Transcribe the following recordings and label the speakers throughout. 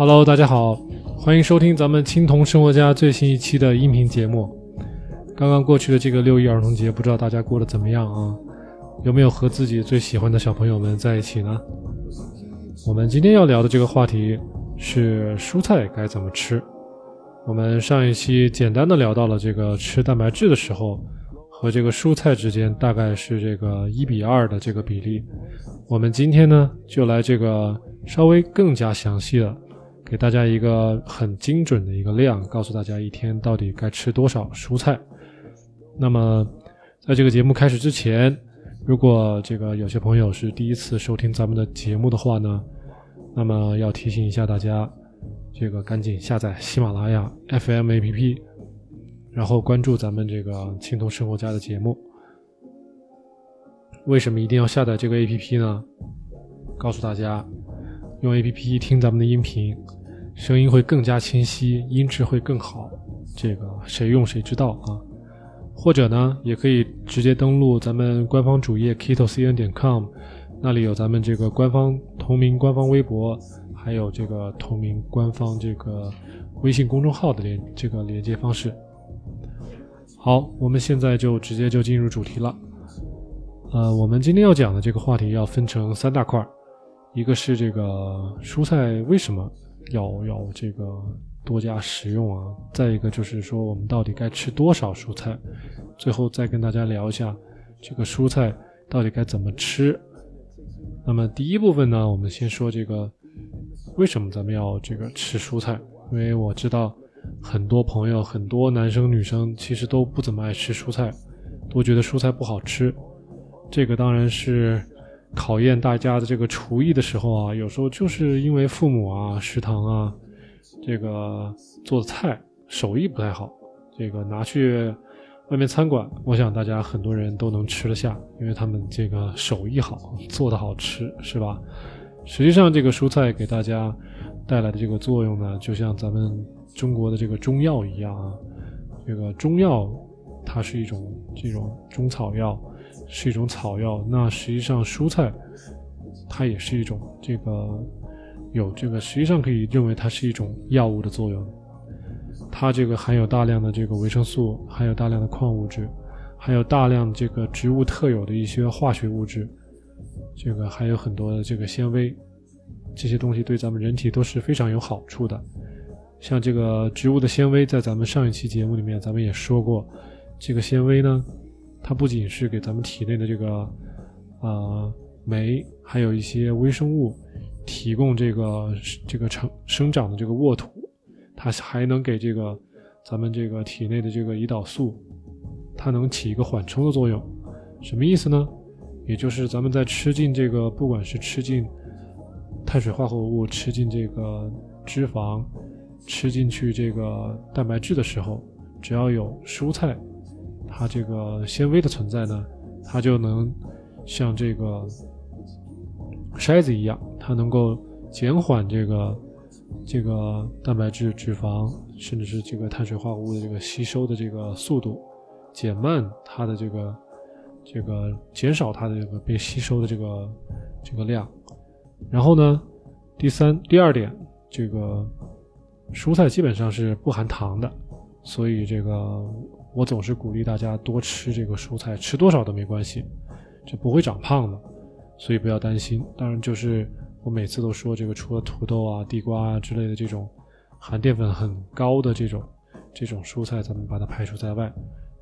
Speaker 1: Hello，大家好，欢迎收听咱们青铜生活家最新一期的音频节目。刚刚过去的这个六一儿童节，不知道大家过得怎么样啊？有没有和自己最喜欢的小朋友们在一起呢？我们今天要聊的这个话题是蔬菜该怎么吃。我们上一期简单的聊到了这个吃蛋白质的时候，和这个蔬菜之间大概是这个一比二的这个比例。我们今天呢，就来这个稍微更加详细的，给大家一个很精准的一个量，告诉大家一天到底该吃多少蔬菜。那么，在这个节目开始之前，如果这个有些朋友是第一次收听咱们的节目的话呢，那么要提醒一下大家，这个赶紧下载喜马拉雅 FM APP，然后关注咱们这个青铜生活家的节目。为什么一定要下载这个 APP 呢？告诉大家，用 APP 听咱们的音频，声音会更加清晰，音质会更好。这个谁用谁知道啊？或者呢，也可以直接登录咱们官方主页 kitocn 点 com，那里有咱们这个官方同名官方微博，还有这个同名官方这个微信公众号的连这个连接方式。好，我们现在就直接就进入主题了。呃，我们今天要讲的这个话题要分成三大块，一个是这个蔬菜为什么要要这个。多加食用啊！再一个就是说，我们到底该吃多少蔬菜？最后再跟大家聊一下这个蔬菜到底该怎么吃。那么第一部分呢，我们先说这个为什么咱们要这个吃蔬菜？因为我知道很多朋友，很多男生女生其实都不怎么爱吃蔬菜，都觉得蔬菜不好吃。这个当然是考验大家的这个厨艺的时候啊，有时候就是因为父母啊、食堂啊。这个做的菜手艺不太好，这个拿去外面餐馆，我想大家很多人都能吃得下，因为他们这个手艺好，做的好吃，是吧？实际上，这个蔬菜给大家带来的这个作用呢，就像咱们中国的这个中药一样啊。这个中药它是一种这种中草药，是一种草药。那实际上蔬菜它也是一种这个。有这个，实际上可以认为它是一种药物的作用。它这个含有大量的这个维生素，含有大量的矿物质，还有大量这个植物特有的一些化学物质，这个还有很多的这个纤维，这些东西对咱们人体都是非常有好处的。像这个植物的纤维，在咱们上一期节目里面咱们也说过，这个纤维呢，它不仅是给咱们体内的这个啊酶，还有一些微生物。提供这个这个成生长的这个沃土，它还能给这个咱们这个体内的这个胰岛素，它能起一个缓冲的作用。什么意思呢？也就是咱们在吃进这个，不管是吃进碳水化合物、吃进这个脂肪、吃进去这个蛋白质的时候，只要有蔬菜，它这个纤维的存在呢，它就能像这个。筛子一样，它能够减缓这个这个蛋白质、脂肪，甚至是这个碳水化合物的这个吸收的这个速度，减慢它的这个这个减少它的这个被吸收的这个这个量。然后呢，第三、第二点，这个蔬菜基本上是不含糖的，所以这个我总是鼓励大家多吃这个蔬菜，吃多少都没关系，就不会长胖的。所以不要担心，当然就是我每次都说这个，除了土豆啊、地瓜啊之类的这种含淀粉很高的这种这种蔬菜，咱们把它排除在外。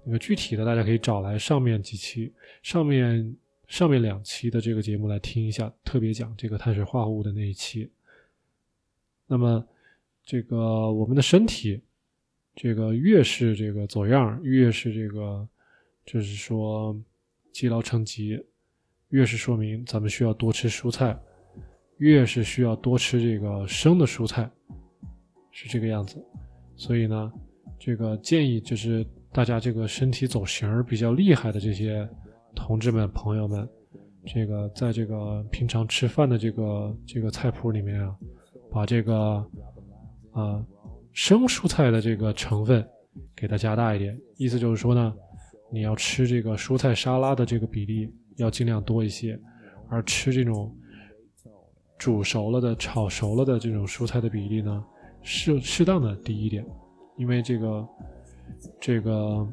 Speaker 1: 那个具体的，大家可以找来上面几期、上面上面两期的这个节目来听一下，特别讲这个碳水化合物的那一期。那么这个我们的身体，这个越是这个走样，越是这个就是说积劳成疾。越是说明咱们需要多吃蔬菜，越是需要多吃这个生的蔬菜，是这个样子。所以呢，这个建议就是大家这个身体走形比较厉害的这些同志们、朋友们，这个在这个平常吃饭的这个这个菜谱里面啊，把这个啊生蔬菜的这个成分给它加大一点。意思就是说呢，你要吃这个蔬菜沙拉的这个比例。要尽量多一些，而吃这种煮熟了的、炒熟了的这种蔬菜的比例呢，适适当的低一点，因为这个这个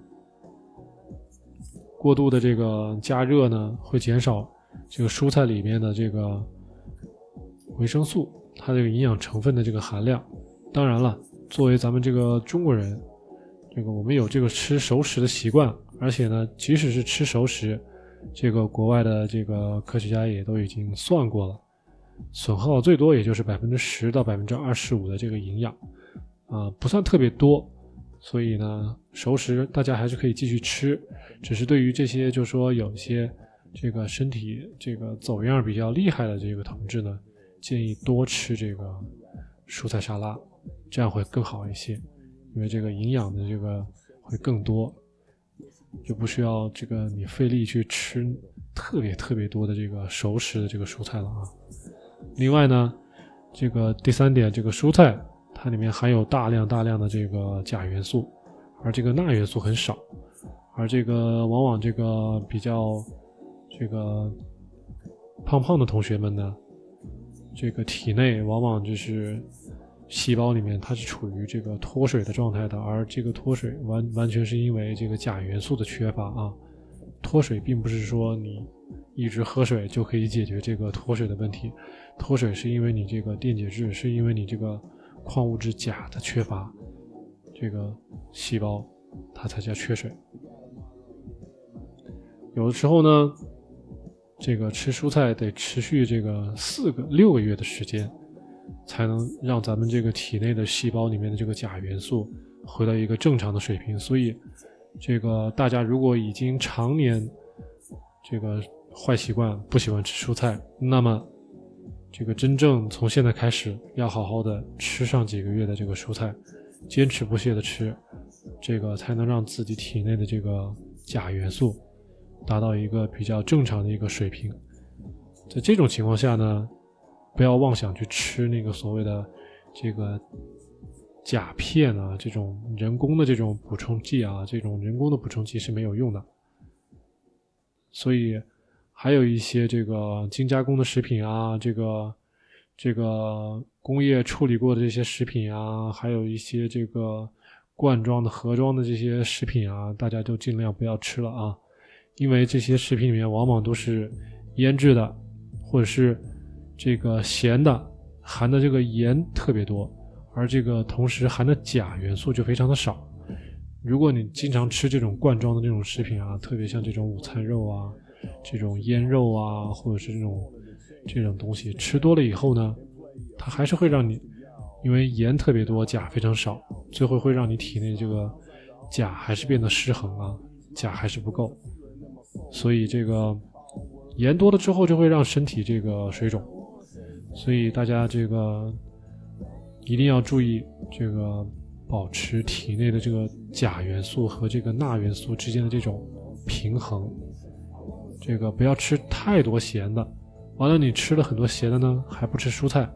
Speaker 1: 过度的这个加热呢，会减少这个蔬菜里面的这个维生素，它这个营养成分的这个含量。当然了，作为咱们这个中国人，这个我们有这个吃熟食的习惯，而且呢，即使是吃熟食，这个国外的这个科学家也都已经算过了。损耗最多也就是百分之十到百分之二十五的这个营养，啊，不算特别多，所以呢，熟食大家还是可以继续吃，只是对于这些就说有一些这个身体这个走样比较厉害的这个同志呢，建议多吃这个蔬菜沙拉，这样会更好一些，因为这个营养的这个会更多，就不需要这个你费力去吃特别特别多的这个熟食的这个蔬菜了啊。另外呢，这个第三点，这个蔬菜它里面含有大量大量的这个钾元素，而这个钠元素很少，而这个往往这个比较这个胖胖的同学们呢，这个体内往往就是细胞里面它是处于这个脱水的状态的，而这个脱水完完全是因为这个钾元素的缺乏啊，脱水并不是说你一直喝水就可以解决这个脱水的问题。脱水是因为你这个电解质，是因为你这个矿物质钾的缺乏，这个细胞它才叫缺水。有的时候呢，这个吃蔬菜得持续这个四个六个月的时间，才能让咱们这个体内的细胞里面的这个钾元素回到一个正常的水平。所以，这个大家如果已经常年这个坏习惯不喜欢吃蔬菜，那么。这个真正从现在开始，要好好的吃上几个月的这个蔬菜，坚持不懈的吃，这个才能让自己体内的这个钾元素达到一个比较正常的一个水平。在这种情况下呢，不要妄想去吃那个所谓的这个钾片啊，这种人工的这种补充剂啊，这种人工的补充剂是没有用的。所以。还有一些这个精加工的食品啊，这个这个工业处理过的这些食品啊，还有一些这个罐装的、盒装的这些食品啊，大家就尽量不要吃了啊，因为这些食品里面往往都是腌制的，或者是这个咸的，含的这个盐特别多，而这个同时含的钾元素就非常的少。如果你经常吃这种罐装的这种食品啊，特别像这种午餐肉啊。这种腌肉啊，或者是这种这种东西吃多了以后呢，它还是会让你，因为盐特别多，钾非常少，最后会让你体内这个钾还是变得失衡啊，钾还是不够，所以这个盐多了之后就会让身体这个水肿，所以大家这个一定要注意这个保持体内的这个钾元素和这个钠元素之间的这种平衡。这个不要吃太多咸的，完了你吃了很多咸的呢，还不吃蔬菜，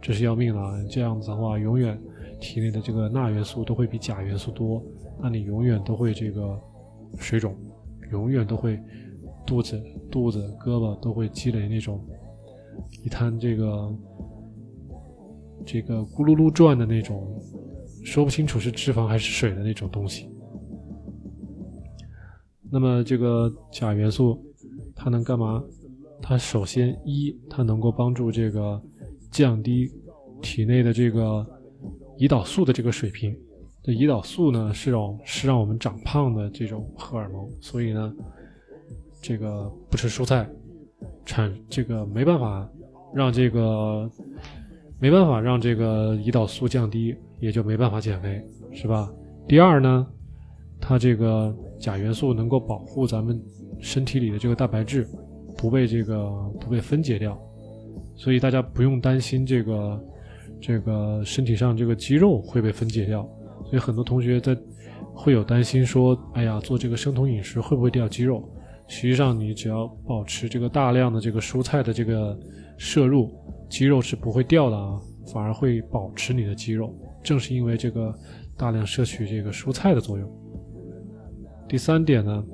Speaker 1: 这是要命了。这样子的话，永远体内的这个钠元素都会比钾元素多，那你永远都会这个水肿，永远都会肚子、肚子、胳膊都会积累那种一滩这个这个咕噜噜转的那种，说不清楚是脂肪还是水的那种东西。那么这个钾元素。它能干嘛？它首先一，它能够帮助这个降低体内的这个胰岛素的这个水平。这胰岛素呢是让是让我们长胖的这种荷尔蒙，所以呢，这个不吃蔬菜，产这个没办法让这个没办法让这个胰岛素降低，也就没办法减肥，是吧？第二呢，它这个钾元素能够保护咱们。身体里的这个蛋白质不被这个不被分解掉，所以大家不用担心这个这个身体上这个肌肉会被分解掉。所以很多同学在会有担心说：“哎呀，做这个生酮饮食会不会掉肌肉？”实际上，你只要保持这个大量的这个蔬菜的这个摄入，肌肉是不会掉的啊，反而会保持你的肌肉。正是因为这个大量摄取这个蔬菜的作用。第三点呢？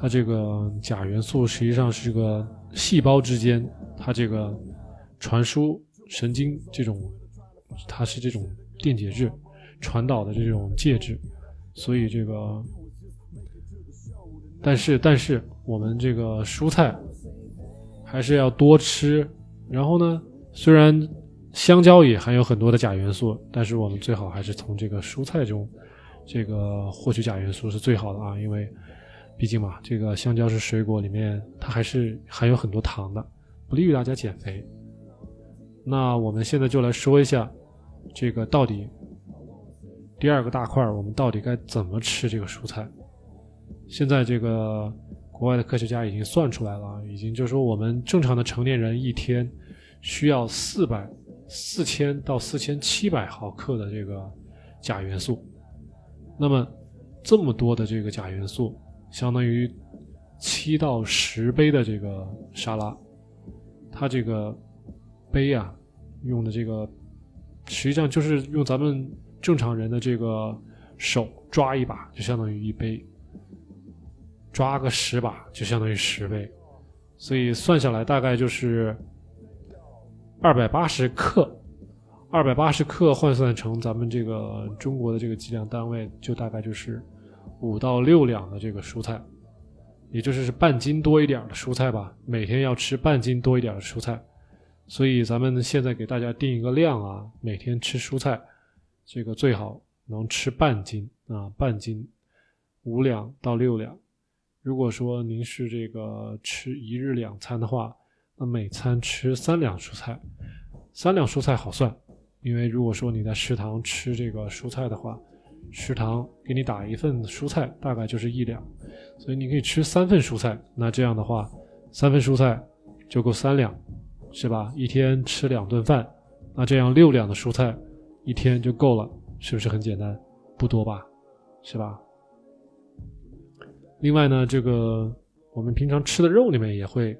Speaker 1: 它这个钾元素实际上是个细胞之间它这个传输神经这种，它是这种电解质传导的这种介质，所以这个，但是但是我们这个蔬菜还是要多吃。然后呢，虽然香蕉也含有很多的钾元素，但是我们最好还是从这个蔬菜中这个获取钾元素是最好的啊，因为。毕竟嘛，这个香蕉是水果里面，它还是含有很多糖的，不利于大家减肥。那我们现在就来说一下，这个到底第二个大块，我们到底该怎么吃这个蔬菜？现在这个国外的科学家已经算出来了，已经就是说我们正常的成年人一天需要四百四千到四千七百毫克的这个钾元素。那么这么多的这个钾元素。相当于七到十杯的这个沙拉，它这个杯啊，用的这个实际上就是用咱们正常人的这个手抓一把，就相当于一杯；抓个十把，就相当于十倍。所以算下来大概就是二百八十克，二百八十克换算成咱们这个中国的这个计量单位，就大概就是。五到六两的这个蔬菜，也就是是半斤多一点的蔬菜吧。每天要吃半斤多一点的蔬菜，所以咱们现在给大家定一个量啊，每天吃蔬菜，这个最好能吃半斤啊，半斤五两到六两。如果说您是这个吃一日两餐的话，那每餐吃三两蔬菜，三两蔬菜好算，因为如果说你在食堂吃这个蔬菜的话。食堂给你打一份蔬菜，大概就是一两，所以你可以吃三份蔬菜。那这样的话，三份蔬菜就够三两，是吧？一天吃两顿饭，那这样六两的蔬菜一天就够了，是不是很简单？不多吧，是吧？另外呢，这个我们平常吃的肉里面也会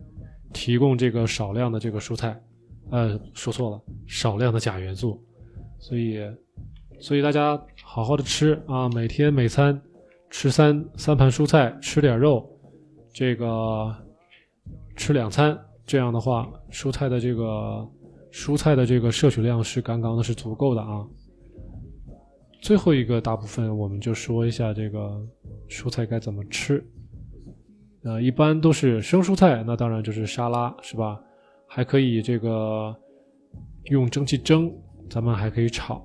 Speaker 1: 提供这个少量的这个蔬菜，呃，说错了，少量的钾元素，所以。所以大家好好的吃啊，每天每餐吃三三盘蔬菜，吃点肉，这个吃两餐，这样的话，蔬菜的这个蔬菜的这个摄取量是刚刚的是足够的啊。最后一个大部分，我们就说一下这个蔬菜该怎么吃。呃，一般都是生蔬菜，那当然就是沙拉，是吧？还可以这个用蒸汽蒸，咱们还可以炒。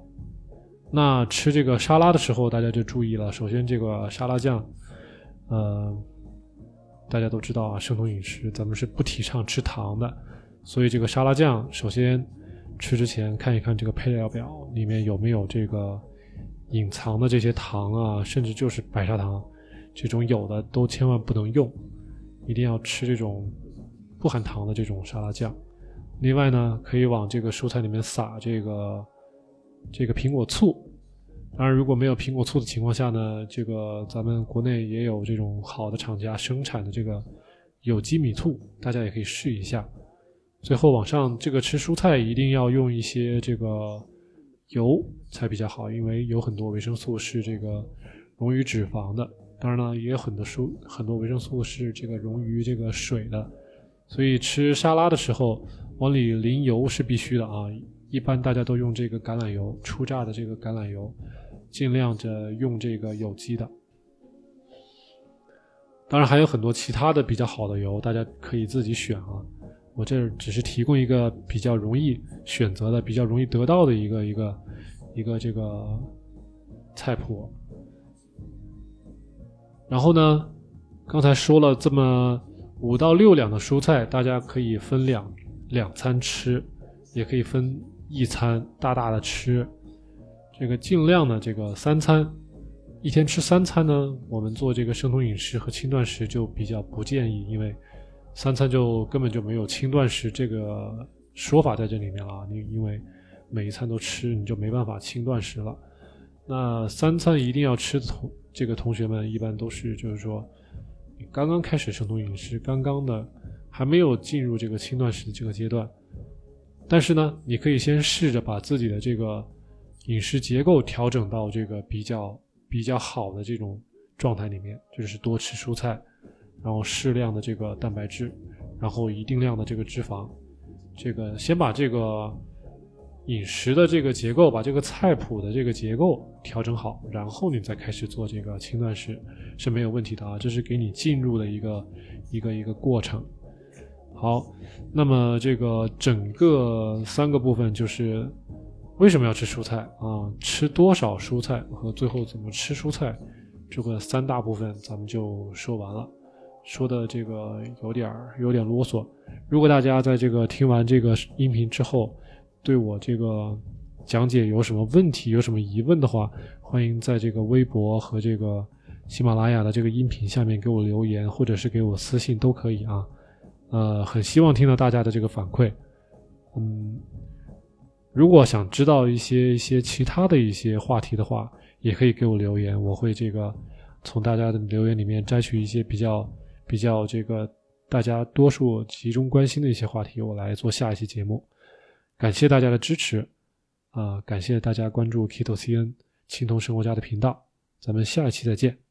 Speaker 1: 那吃这个沙拉的时候，大家就注意了。首先，这个沙拉酱，呃，大家都知道啊，生酮饮食咱们是不提倡吃糖的，所以这个沙拉酱，首先吃之前看一看这个配料表里面有没有这个隐藏的这些糖啊，甚至就是白砂糖这种有的都千万不能用，一定要吃这种不含糖的这种沙拉酱。另外呢，可以往这个蔬菜里面撒这个。这个苹果醋，当然如果没有苹果醋的情况下呢，这个咱们国内也有这种好的厂家生产的这个有机米醋，大家也可以试一下。最后往上，这个吃蔬菜一定要用一些这个油才比较好，因为有很多维生素是这个溶于脂肪的，当然了，也有很多蔬很多维生素是这个溶于这个水的，所以吃沙拉的时候往里淋油是必须的啊。一般大家都用这个橄榄油，初榨的这个橄榄油，尽量着用这个有机的。当然还有很多其他的比较好的油，大家可以自己选啊。我这只是提供一个比较容易选择的、比较容易得到的一个一个一个这个菜谱。然后呢，刚才说了这么五到六两的蔬菜，大家可以分两两餐吃，也可以分。一餐大大的吃，这个尽量的这个三餐，一天吃三餐呢。我们做这个生酮饮食和轻断食就比较不建议，因为三餐就根本就没有轻断食这个说法在这里面了。你因为每一餐都吃，你就没办法轻断食了。那三餐一定要吃同这个同学们，一般都是就是说，你刚刚开始生酮饮食，刚刚的还没有进入这个轻断食的这个阶段。但是呢，你可以先试着把自己的这个饮食结构调整到这个比较比较好的这种状态里面，就是多吃蔬菜，然后适量的这个蛋白质，然后一定量的这个脂肪，这个先把这个饮食的这个结构，把这个菜谱的这个结构调整好，然后你再开始做这个轻断食是没有问题的啊。这是给你进入的一个一个一个过程。好，那么这个整个三个部分就是为什么要吃蔬菜啊？吃多少蔬菜和最后怎么吃蔬菜，这个三大部分咱们就说完了。说的这个有点儿有点啰嗦。如果大家在这个听完这个音频之后，对我这个讲解有什么问题、有什么疑问的话，欢迎在这个微博和这个喜马拉雅的这个音频下面给我留言，或者是给我私信都可以啊。呃，很希望听到大家的这个反馈。嗯，如果想知道一些一些其他的一些话题的话，也可以给我留言，我会这个从大家的留言里面摘取一些比较比较这个大家多数集中关心的一些话题，我来做下一期节目。感谢大家的支持，啊，感谢大家关注 Kito CN 青铜生活家的频道，咱们下一期再见。